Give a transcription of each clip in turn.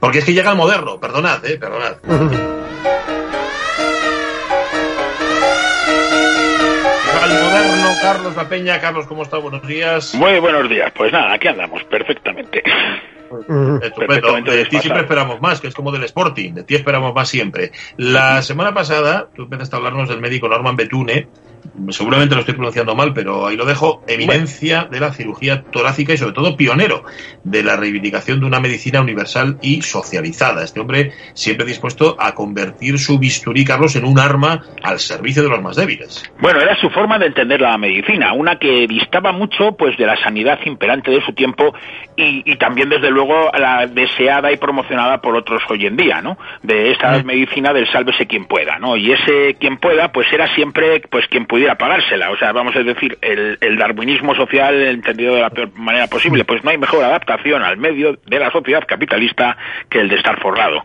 Porque es que llega el moderno, perdonad, eh, perdonad. Al moderno, Carlos La Peña. Carlos, ¿cómo está? Buenos días. Muy buenos días. Pues nada, aquí andamos, perfectamente. Estupendo. De ti siempre esperamos más, que es como del Sporting. De ti esperamos más siempre. La semana pasada, tú empezaste a hablarnos del médico Norman Betune, seguramente lo estoy pronunciando mal, pero ahí lo dejo, eminencia de la cirugía torácica y sobre todo pionero de la reivindicación de una medicina universal y socializada. Este hombre siempre dispuesto a convertir su bisturí, Carlos, en un arma al servicio de los más débiles. Bueno, era su forma de entender la medicina, una que distaba mucho pues de la sanidad imperante de su tiempo y, y también desde luego la deseada y promocionada por otros hoy en día, ¿no? De esta Mm. medicina del sálvese quien pueda, ¿no? Y ese quien pueda pues era siempre pues quien pudiera pagársela, o sea, vamos a decir, el, el darwinismo social entendido de la peor manera posible, pues no hay mejor adaptación al medio de la sociedad capitalista que el de estar forrado.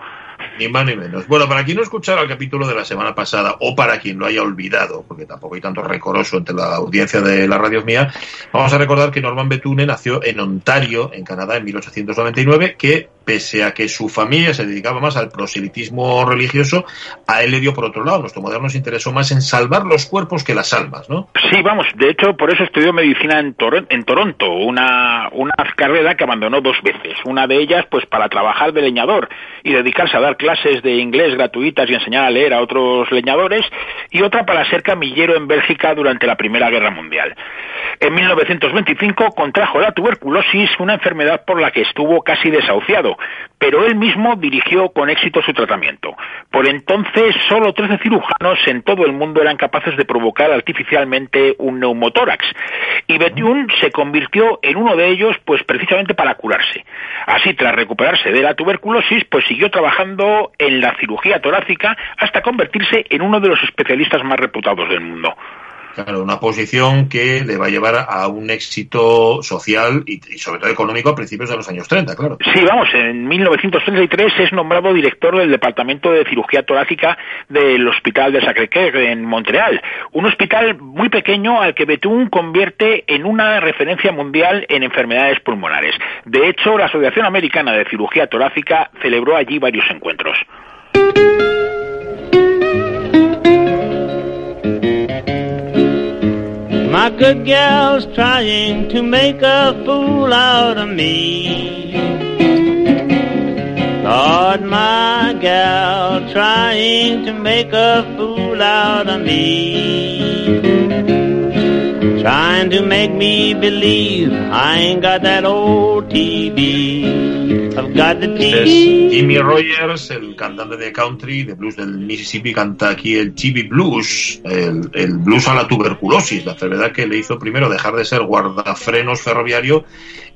Ni más ni menos. Bueno, para quien no escuchara el capítulo de la semana pasada o para quien lo haya olvidado, porque tampoco hay tanto recoroso entre la audiencia de la radio mía, vamos a recordar que Norman Betune nació en Ontario, en Canadá, en 1899, que pese a que su familia se dedicaba más al proselitismo religioso, a él le dio por otro lado. Nuestro moderno se interesó más en salvar los cuerpos que las almas, ¿no? Sí, vamos, de hecho, por eso estudió medicina en, Tor en Toronto, una, una carrera que abandonó dos veces. Una de ellas, pues para trabajar de leñador y dedicarse a dar clases de inglés gratuitas y enseñar a leer a otros leñadores, y otra para ser camillero en Bélgica durante la Primera Guerra Mundial. En 1925 contrajo la tuberculosis, una enfermedad por la que estuvo casi desahuciado, pero él mismo dirigió con éxito su tratamiento. Por entonces, solo 13 cirujanos en todo el mundo eran capaces de provocar artificialmente un neumotórax, y Bethune se convirtió en uno de ellos, pues precisamente para curarse. Así, tras recuperarse de la tuberculosis, pues siguió trabajando en la cirugía torácica hasta convertirse en uno de los especialistas más reputados del mundo. Claro, una posición que le va a llevar a un éxito social y, sobre todo económico a principios de los años 30, claro. Sí, vamos, en 1933 es nombrado director del Departamento de Cirugía Torácica del Hospital de Sacré-Cœur en Montreal, un hospital muy pequeño al que Bethune convierte en una referencia mundial en enfermedades pulmonares. De hecho, la Asociación Americana de Cirugía Torácica celebró allí varios encuentros. My good gal's trying to make a fool out of me. Lord, my gal trying to make a fool out of me. Trying to make me believe I ain't got that old TB. I've got the Este es Jimmy Rogers, el cantante de country, de blues del Mississippi, canta aquí el TB Blues, el, el blues a la tuberculosis, la enfermedad que le hizo primero dejar de ser guardafrenos ferroviario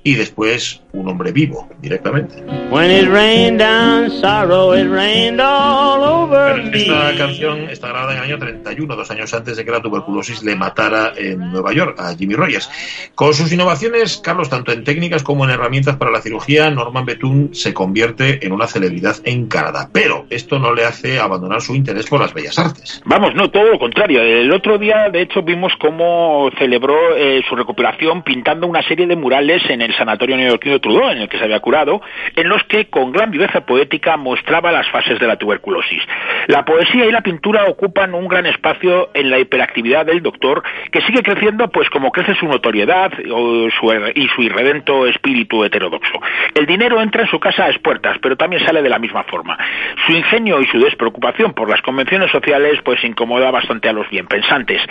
y después un hombre vivo directamente. When it rained down sorrow, it rained all over Pero me. esta canción está grabada en el año 31, dos años antes de que la tuberculosis le matara en Nueva York a Jimmy Rogers. Con sus innovaciones, Carlos, tanto en técnicas como en herramientas para la cirugía, Norman Bethune se convierte en una celebridad en Canadá. Pero esto no le hace abandonar su interés por las bellas artes. Vamos, no, todo lo contrario. El otro día, de hecho, vimos cómo celebró eh, su recuperación pintando una serie de murales en el sanatorio neoyorquino Trudeau, en el que se había curado, en los que, con gran viveza poética, mostraba las fases de la tuberculosis. La poesía y la pintura ocupan un gran espacio en la hiperactividad del doctor, que sigue creciendo, pues como crece su notoriedad su, y su irredento espíritu heterodoxo. El dinero entra en su casa a espuertas, pero también sale de la misma forma. Su ingenio y su despreocupación por las convenciones sociales, pues incomoda bastante a los bien pensantes.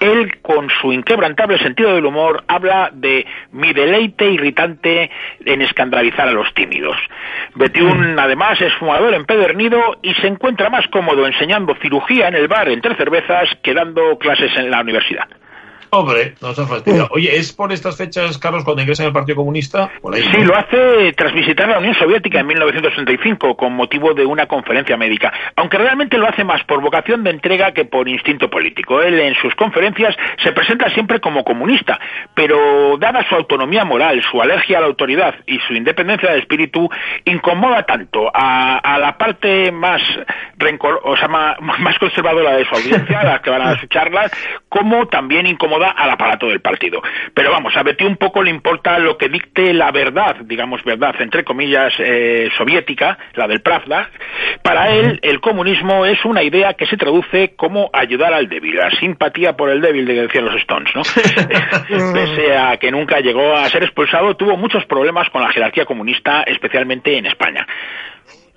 Él, con su inquebrantable sentido del humor, habla de mi deleite irritante en escandalizar a los tímidos. Bethune, además, es fumador empedernido y se encuentra más cómodo enseñando cirugía en el bar entre cervezas que dando clases en la universidad. Pobre, nos ha fastidiado. Oye, ¿es por estas fechas, Carlos, cuando ingresa en el Partido Comunista? sí, lo hace tras visitar la Unión Soviética en 1965 con motivo de una conferencia médica, aunque realmente lo hace más por vocación de entrega que por instinto político. Él en sus conferencias se presenta siempre como comunista, pero dada su autonomía moral, su alergia a la autoridad y su independencia de espíritu, incomoda tanto a, la parte más rencor, o sea, más, conservadora de su audiencia, a las que van a sus charlas, como también incomoda al aparato del partido. Pero vamos, a Betty un poco le importa lo que dicte la verdad, digamos verdad, entre comillas, eh, soviética, la del Pravda. Para él, el comunismo es una idea que se traduce como ayudar al débil, la simpatía por el débil, de que decían los Stones, ¿no? Pese a que nunca llegó a ser expulsado, tuvo muchos problemas con la jerarquía comunista, especialmente en España.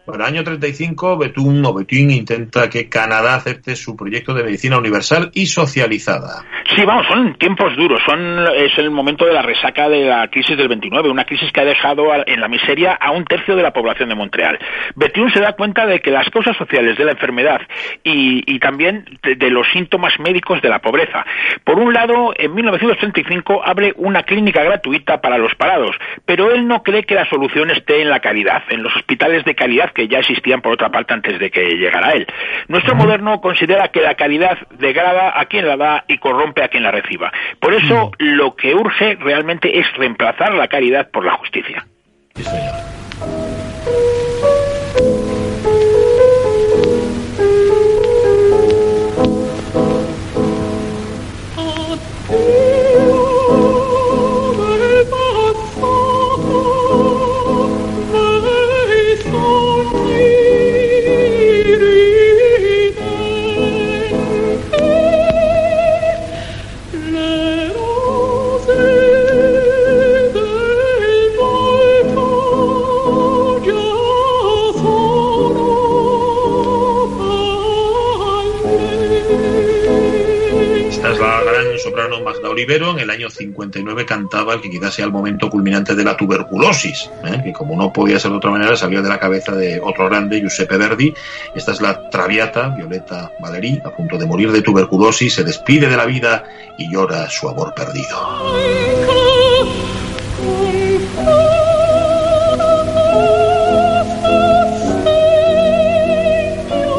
Para el año 35, Betún o Betún intenta que Canadá acepte su proyecto de medicina universal y socializada. Sí, vamos, son tiempos duros. Son, es el momento de la resaca de la crisis del 29, una crisis que ha dejado en la miseria a un tercio de la población de Montreal. Betún se da cuenta de que las causas sociales de la enfermedad y, también de, los síntomas médicos de la pobreza. Por un lado, en 1935 abre una clínica gratuita para los parados, pero él no cree que la solución esté en la calidad, en los hospitales de calidad que ya existían por otra parte antes de que llegara él. Nuestro moderno considera que la calidad degrada a quien la da y corrompe a quien la reciba. Por eso lo que urge realmente es reemplazar la caridad por la justicia. Magda Olivero en el año 59 cantaba el que quizás sea el momento culminante de la tuberculosis, ¿eh? que como no podía ser de otra manera salió de la cabeza de otro grande, Giuseppe Verdi. Esta es la Traviata, Violeta Valerí, a punto de morir de tuberculosis, se despide de la vida y llora su amor perdido.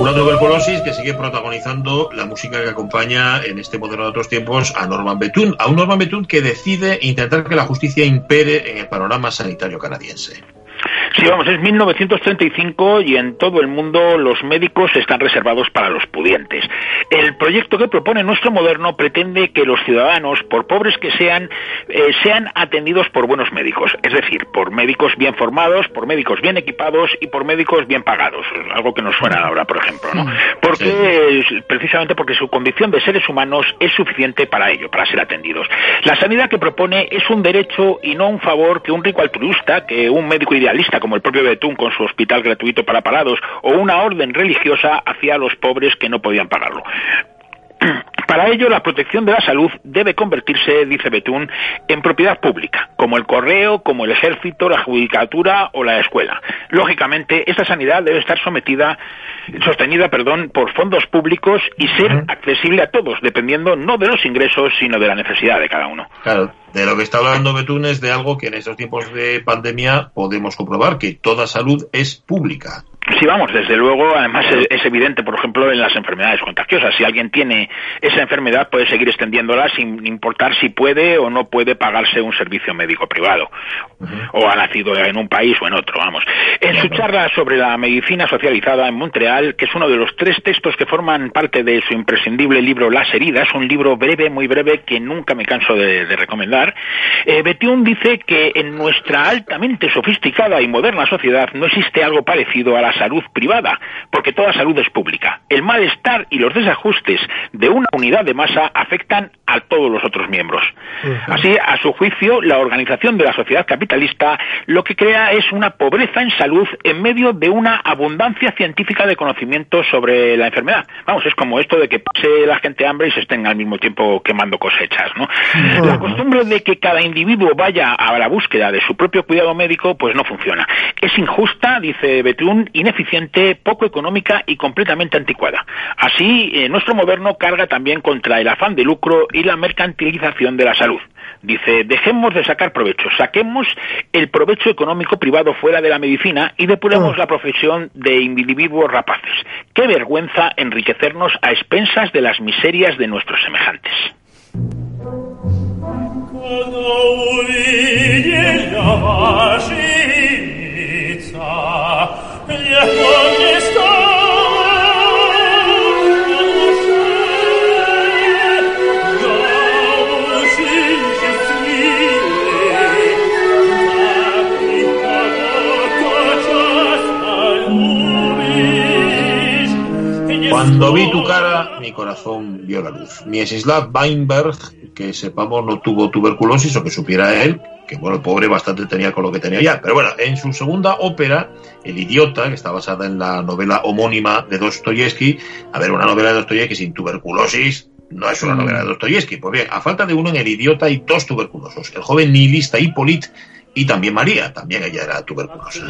Una tuberculosis que sigue protagonizando la música que acompaña en este modelo de otros tiempos a Norman Bethune, a un Norman Bethune que decide intentar que la justicia impere en el panorama sanitario canadiense. Sí, vamos, es 1935 y en todo el mundo los médicos están reservados para los pudientes. El proyecto que propone nuestro moderno pretende que los ciudadanos, por pobres que sean, eh, sean atendidos por buenos médicos, es decir, por médicos bien formados, por médicos bien equipados y por médicos bien pagados, algo que nos suena ahora, por ejemplo, ¿no? Mm. Porque precisamente porque su condición de seres humanos es suficiente para ello, para ser atendidos. La sanidad que propone es un derecho y no un favor que un rico altruista, que un médico idealista como el propio Betún con su hospital gratuito para parados, o una orden religiosa hacia los pobres que no podían pagarlo. Para ello, la protección de la salud debe convertirse, dice Betún, en propiedad pública, como el correo, como el ejército, la judicatura o la escuela. Lógicamente, esta sanidad debe estar sometida, sostenida, perdón, por fondos públicos y ser accesible a todos, dependiendo no de los ingresos, sino de la necesidad de cada uno. Claro, de lo que está hablando Betún es de algo que en estos tiempos de pandemia podemos comprobar, que toda salud es pública. Sí, vamos, desde luego, además es, evidente, por ejemplo, en las enfermedades contagiosas. Si alguien tiene esa enfermedad, puede seguir extendiéndola sin importar si puede o no puede pagarse un servicio médico privado, o ha nacido en un país o en otro, vamos. En su charla sobre la medicina socializada en Montreal, que es uno de los tres textos que forman parte de su imprescindible libro Las heridas, un libro breve, muy breve, que nunca me canso de, recomendar, eh, dice que en nuestra altamente sofisticada y moderna sociedad no existe algo parecido a la salud privada, porque toda salud es pública. El malestar y los desajustes de una unidad de masa afectan a todos los otros miembros. Así, a su juicio, la organización de la sociedad capitalista lo que crea es una pobreza en salud en medio de una abundancia científica de conocimiento sobre la enfermedad. Vamos, es como esto de que pase la gente hambre y se estén al mismo tiempo quemando cosechas, ¿no? La costumbre de que cada individuo vaya a la búsqueda de su propio cuidado médico, pues no funciona. Es injusta, dice Betún, ineficiente, poco económica y completamente anticuada. Así, eh, nuestro moderno carga también contra el afán de lucro y la mercantilización de la salud. Dice, dejemos de sacar provecho, saquemos el provecho económico privado fuera de la medicina y depuremos ah. la profesión de individuos rapaces. Qué vergüenza enriquecernos a expensas de las miserias de nuestros semejantes. Cuando vi tu cara, mi corazón vio la luz. Miesislav Weinberg, que sepamos no tuvo tuberculosis o que supiera él, que bueno, el pobre bastante tenía con lo que tenía ya. Pero bueno, en su segunda ópera, El idiota, que está basada en la novela homónima de Dostoyevsky, a ver, una novela de Dostoyevsky sin tuberculosis no es una mm. novela de Dostoyevsky. Pues bien, a falta de uno en El idiota hay dos tuberculosos, el joven nihilista Hippolyte y también María, también ella era tuberculosa.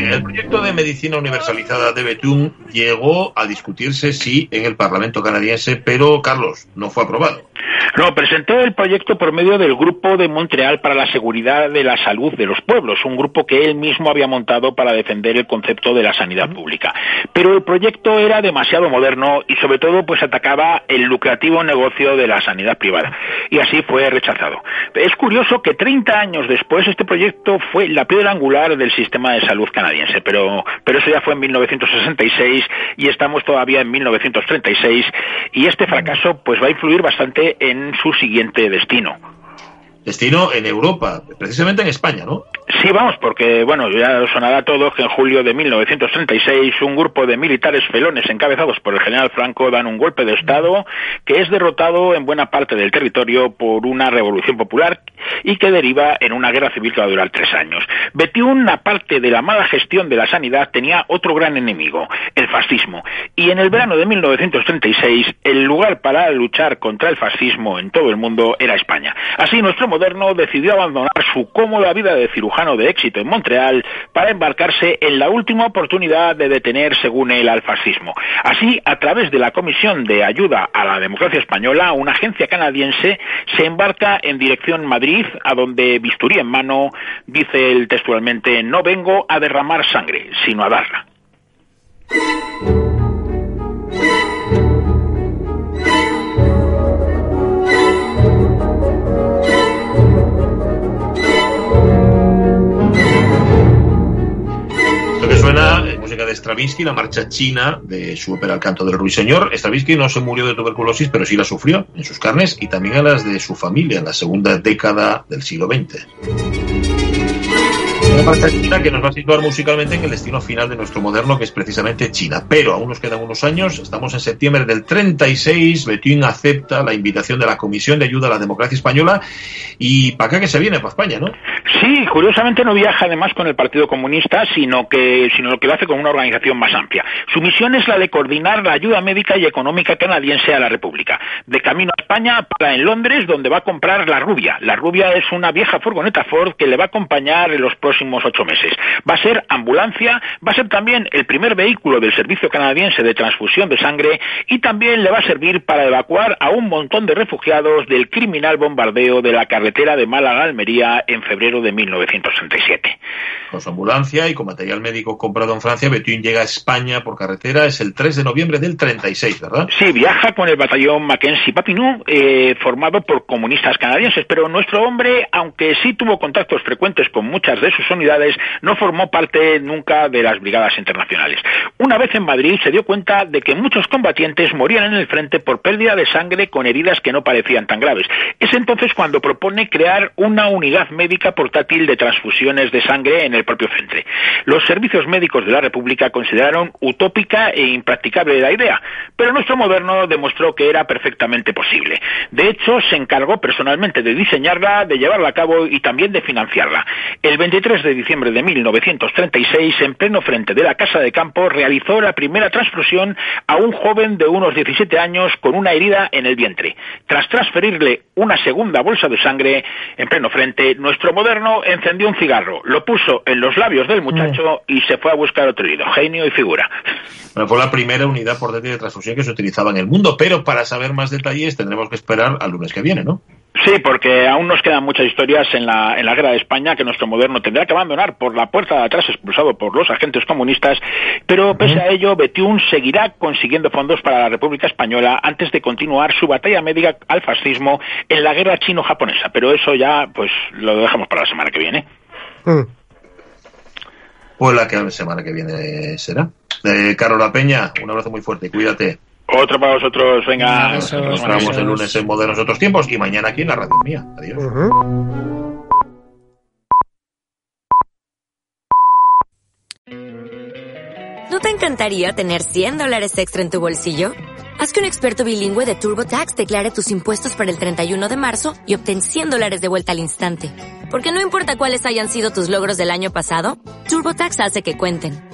Bien, el proyecto de medicina universalizada de Betún llegó a discutirse, sí, en el Parlamento canadiense, pero, Carlos, no fue aprobado. No, presentó el proyecto por medio del Grupo de Montreal para la Seguridad de la Salud de los Pueblos, un grupo que él mismo había montado para defender el concepto de la sanidad pública. Pero el proyecto era demasiado moderno y sobre todo pues atacaba el lucrativo negocio de la sanidad privada. Y así fue rechazado. Es curioso que 30 años después este proyecto fue la piedra angular del sistema de salud canadiense, pero, pero eso ya fue en 1966 y estamos todavía en 1936 y este fracaso pues va a influir bastante en su siguiente destino. Destino en Europa, precisamente en España, ¿no? Sí, vamos, porque, bueno, ya sonará a todos que en julio de 1936 un grupo de militares felones encabezados por el general Franco dan un golpe de Estado que es derrotado en buena parte del territorio por una revolución popular y que deriva en una guerra civil que va a durar tres años. Betiún, aparte de la mala gestión de la sanidad, tenía otro gran enemigo, el fascismo. Y en el verano de 1936, el lugar para luchar contra el fascismo en todo el mundo era España. Así, nuestro moderno decidió abandonar su cómoda vida de cirujano de éxito en Montreal para embarcarse en la última oportunidad de detener, según él, al fascismo. Así, a través de la Comisión de Ayuda a la Democracia Española, una agencia canadiense se embarca en dirección Madrid, a donde bisturí en mano, dice él textualmente, no vengo a derramar sangre, sino a darla. Stravinsky, la marcha china de su ópera El canto del ruiseñor. Stravinsky no se murió de tuberculosis, pero sí la sufrió en sus carnes y también a las de su familia en la segunda década del siglo XX. Una marcha china que nos va a situar musicalmente en el destino final de nuestro moderno, que es precisamente China. Pero aún nos quedan unos años, estamos en septiembre del 36, Betín acepta la invitación de la Comisión de Ayuda a la Democracia Española y para acá que se viene, para España, ¿no? Sí, curiosamente no viaja además con el Partido Comunista, sino que, sino que lo hace con una organización más amplia. Su misión es la de coordinar la ayuda médica y económica canadiense a la República. De camino a España, para en Londres, donde va a comprar la rubia. La rubia es una vieja furgoneta Ford que le va a acompañar en los próximos ocho meses. Va a ser ambulancia, va a ser también el primer vehículo del Servicio Canadiense de Transfusión de Sangre y también le va a servir para evacuar a un montón de refugiados del criminal bombardeo de la carretera de Málaga-Almería en febrero de 1967. Con su ambulancia y con material médico comprado en Francia, Betuin llega a España por carretera, es el 3 de noviembre del 36, ¿verdad? Sí, viaja con el batallón Mackenzie Papineau, eh, formado por comunistas canadienses, pero nuestro hombre, aunque sí tuvo contactos frecuentes con muchas de sus unidades, no formó parte nunca de las brigadas internacionales. Una vez en Madrid se dio cuenta de que muchos combatientes morían en el frente por pérdida de sangre con heridas que no parecían tan graves. Es entonces cuando propone crear una unidad médica portátil de transfusiones de sangre en el propio frente. Los servicios médicos de la República consideraron utópica e impracticable la idea, pero nuestro moderno demostró que era perfectamente posible. De hecho, se encargó personalmente de diseñarla, de llevarla a cabo y también de financiarla. El 23 de diciembre de 1936, en pleno frente de la Casa de Campo, realizó la primera transfusión a un joven de unos 17 años con una herida en el vientre. Tras transferirle una segunda bolsa de sangre en pleno frente, nuestro moderno encendió un cigarro, lo puso en los labios del muchacho mm. y se fue a buscar otro herido. Genio y figura. Bueno, fue la primera unidad por de transfusión que se utilizaba en el mundo, pero para saber más detalles tendremos que esperar al lunes que viene, ¿no? Sí, porque aún nos quedan muchas historias en la, en la guerra de España que nuestro moderno tendrá que abandonar por la puerta de atrás expulsado por los agentes comunistas, pero pese a ello, Betiún seguirá consiguiendo fondos para la República Española antes de continuar su batalla médica al fascismo en la guerra chino-japonesa. Pero eso ya, pues, lo dejamos para la semana que viene. Mm. Pues la que la semana que viene será. Eh, Carola Peña, un abrazo muy fuerte, cuídate. Otro para vosotros, venga. Nos vemos el lunes en Modernos Otros Tiempos y mañana aquí en la radio mía. Adiós. ¿No te encantaría tener 100 dólares extra en tu bolsillo? Haz que un experto bilingüe de TurboTax declare tus impuestos para el 31 de marzo y obtén 100 dólares de vuelta al instante. Porque no importa cuáles hayan sido tus logros del año pasado, TurboTax hace que cuenten.